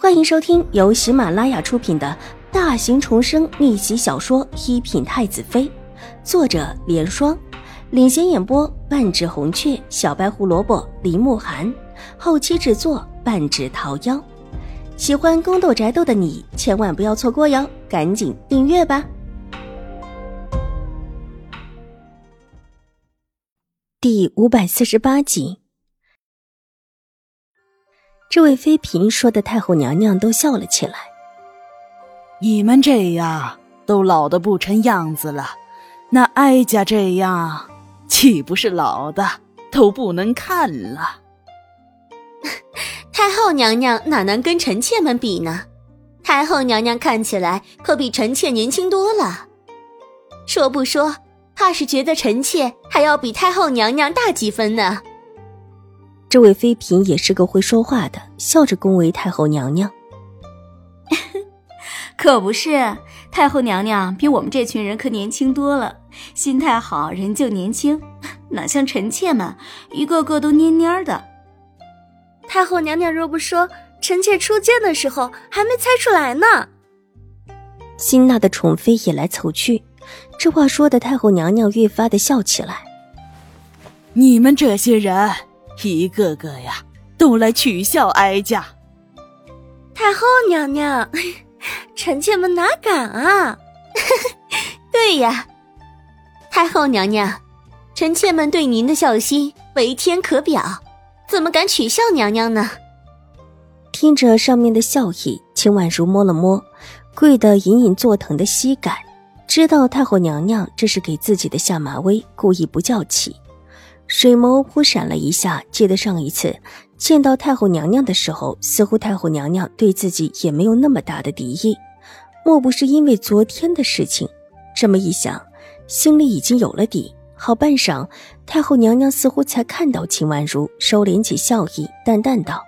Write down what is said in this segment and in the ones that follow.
欢迎收听由喜马拉雅出品的大型重生逆袭小说《一品太子妃》，作者：莲霜，领衔演播：半指红雀、小白胡萝卜、林慕寒，后期制作：半指桃夭。喜欢宫斗宅斗的你千万不要错过哟，赶紧订阅吧！第五百四十八集。这位妃嫔说的，太后娘娘都笑了起来。你们这样都老的不成样子了，那哀家这样岂不是老的都不能看了？太后娘娘哪能跟臣妾们比呢？太后娘娘看起来可比臣妾年轻多了。说不说，怕是觉得臣妾还要比太后娘娘大几分呢。这位妃嫔也是个会说话的，笑着恭维太后娘娘：“ 可不是，太后娘娘比我们这群人可年轻多了，心态好，人就年轻，哪像臣妾们，一个个都蔫蔫的。”太后娘娘若不说，臣妾初见的时候还没猜出来呢。辛纳的宠妃也来凑去，这话说的太后娘娘越发的笑起来：“你们这些人！”一个个呀，都来取笑哀家。太后娘娘，臣妾们哪敢啊！对呀，太后娘娘，臣妾们对您的孝心为天可表，怎么敢取笑娘娘呢？听着上面的笑意，秦婉如摸了摸跪得隐隐作疼的膝盖，知道太后娘娘这是给自己的下马威，故意不叫起。水眸忽闪了一下，记得上一次见到太后娘娘的时候，似乎太后娘娘对自己也没有那么大的敌意，莫不是因为昨天的事情？这么一想，心里已经有了底。好半晌，太后娘娘似乎才看到秦婉如，收敛起笑意，淡淡道：“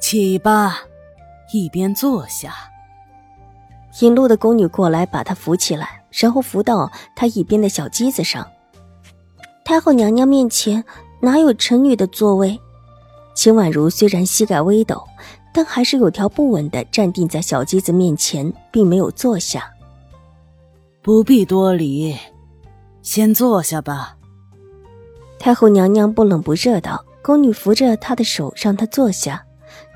起吧，一边坐下。”引路的宫女过来，把她扶起来，然后扶到她一边的小机子上。太后娘娘面前哪有臣女的座位？秦婉如虽然膝盖微抖，但还是有条不紊的站定在小姬子面前，并没有坐下。不必多礼，先坐下吧。太后娘娘不冷不热道。宫女扶着她的手，让她坐下。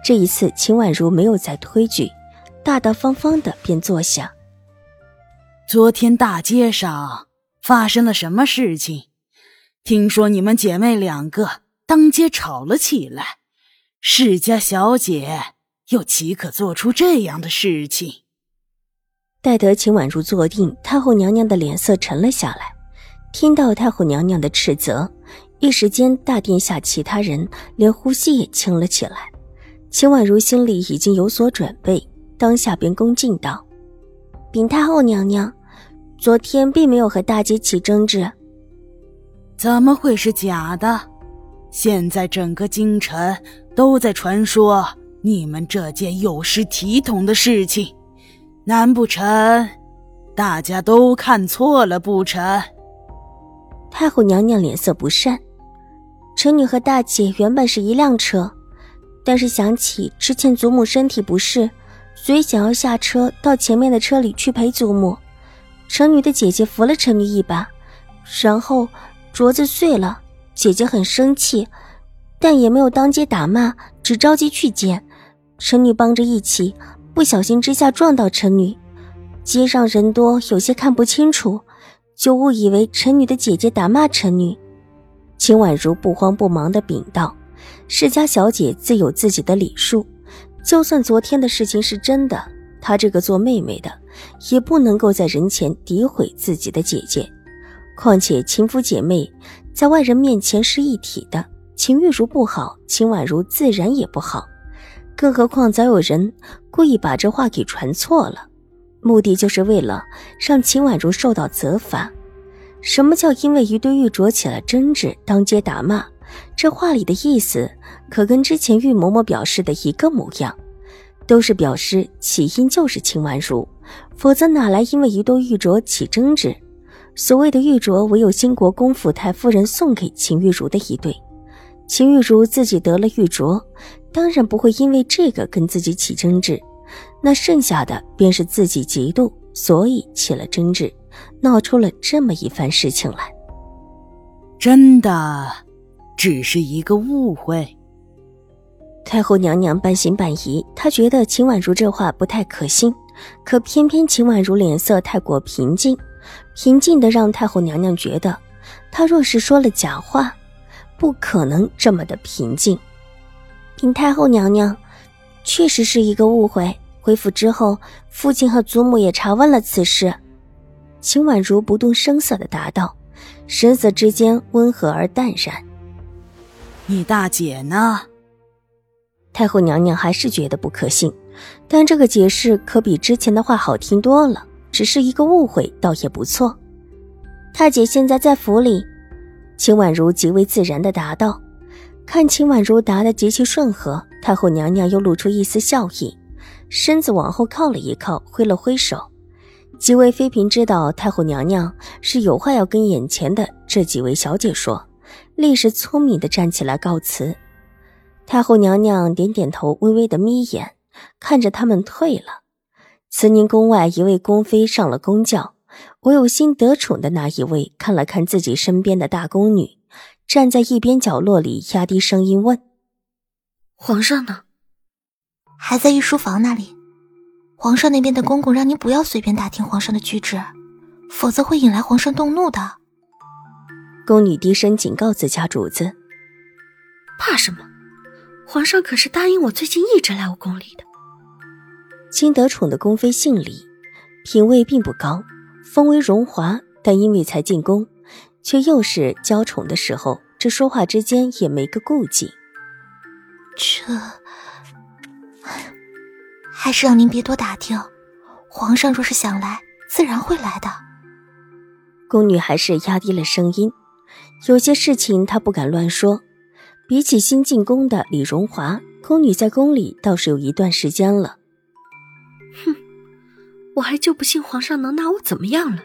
这一次，秦婉如没有再推拒，大大方方的便坐下。昨天大街上发生了什么事情？听说你们姐妹两个当街吵了起来，世家小姐又岂可做出这样的事情？待得秦婉如坐定，太后娘娘的脸色沉了下来。听到太后娘娘的斥责，一时间大殿下其他人连呼吸也轻了起来。秦婉如心里已经有所准备，当下便恭敬道：“禀太后娘娘，昨天并没有和大姐起争执。”怎么会是假的？现在整个京城都在传说你们这件有失体统的事情，难不成大家都看错了不成？太后娘娘脸色不善，臣女和大姐原本是一辆车，但是想起之前祖母身体不适，所以想要下车到前面的车里去陪祖母。臣女的姐姐扶了臣女一把，然后。镯子碎了，姐姐很生气，但也没有当街打骂，只着急去捡。臣女帮着一起，不小心之下撞到臣女。街上人多，有些看不清楚，就误以为臣女的姐姐打骂臣女。秦婉如不慌不忙地禀道：“世家小姐自有自己的礼数，就算昨天的事情是真的，她这个做妹妹的，也不能够在人前诋毁自己的姐姐。”况且秦夫姐妹在外人面前是一体的，秦玉茹不好，秦婉如自然也不好。更何况早有人故意把这话给传错了，目的就是为了让秦婉如受到责罚。什么叫因为一对玉镯起了争执，当街打骂？这话里的意思可跟之前玉嬷嬷表示的一个模样，都是表示起因就是秦婉如，否则哪来因为一对玉镯起争执？所谓的玉镯，唯有兴国公府太夫人送给秦玉茹的一对。秦玉茹自己得了玉镯，当然不会因为这个跟自己起争执，那剩下的便是自己嫉妒，所以起了争执，闹出了这么一番事情来。真的，只是一个误会。太后娘娘半信半疑，她觉得秦婉如这话不太可信，可偏偏秦婉如脸色太过平静，平静的让太后娘娘觉得，她若是说了假话，不可能这么的平静。禀太后娘娘，确实是一个误会。回府之后，父亲和祖母也查问了此事。秦婉如不动声色的答道，神色之间温和而淡然。你大姐呢？太后娘娘还是觉得不可信，但这个解释可比之前的话好听多了。只是一个误会，倒也不错。太姐现在在府里，秦婉如极为自然的答道。看秦婉如答的极其顺和，太后娘娘又露出一丝笑意，身子往后靠了一靠，挥了挥手。几位妃嫔知道太后娘娘是有话要跟眼前的这几位小姐说，立时聪明的站起来告辞。太后娘娘点点头，微微的眯眼，看着他们退了。慈宁宫外，一位宫妃上了宫轿，唯有心得宠的那一位看了看自己身边的大宫女，站在一边角落里，压低声音问：“皇上呢？还在御书房那里。皇上那边的公公让您不要随便打听皇上的举止，否则会引来皇上动怒的。”宫女低声警告自家主子：“怕什么？皇上可是答应我最近一直来我宫里的。”新得宠的宫妃姓李，品位并不高，封为荣华，但因为才进宫，却又是娇宠的时候，这说话之间也没个顾忌。这，还是让您别多打听。皇上若是想来，自然会来的。宫女还是压低了声音，有些事情她不敢乱说。比起新进宫的李荣华，宫女在宫里倒是有一段时间了。哼，我还就不信皇上能拿我怎么样了。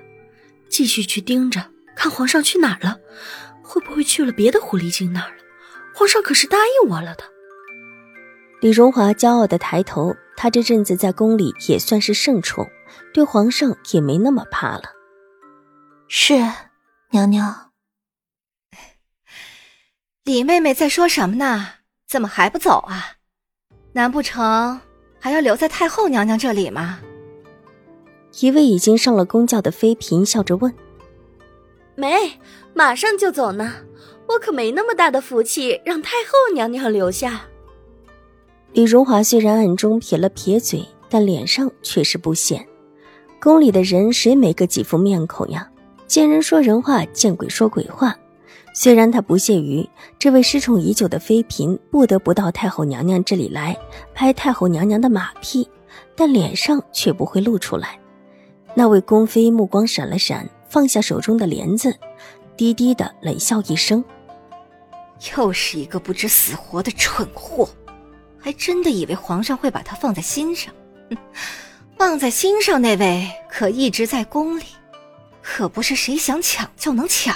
继续去盯着看皇上去哪儿了，会不会去了别的狐狸精那儿了？皇上可是答应我了的。李荣华骄傲的抬头，他这阵子在宫里也算是圣宠，对皇上也没那么怕了。是，娘娘。李妹妹在说什么呢？怎么还不走啊？难不成？还要留在太后娘娘这里吗？一位已经上了宫轿的妃嫔笑着问：“没，马上就走呢。我可没那么大的福气让太后娘娘留下。”李荣华虽然暗中撇了撇嘴，但脸上却是不显。宫里的人谁没个几副面孔呀？见人说人话，见鬼说鬼话。虽然他不屑于这位失宠已久的妃嫔不得不到太后娘娘这里来拍太后娘娘的马屁，但脸上却不会露出来。那位宫妃目光闪了闪，放下手中的帘子，低低的冷笑一声：“又是一个不知死活的蠢货，还真的以为皇上会把她放在心上？放在心上那位可一直在宫里，可不是谁想抢就能抢。”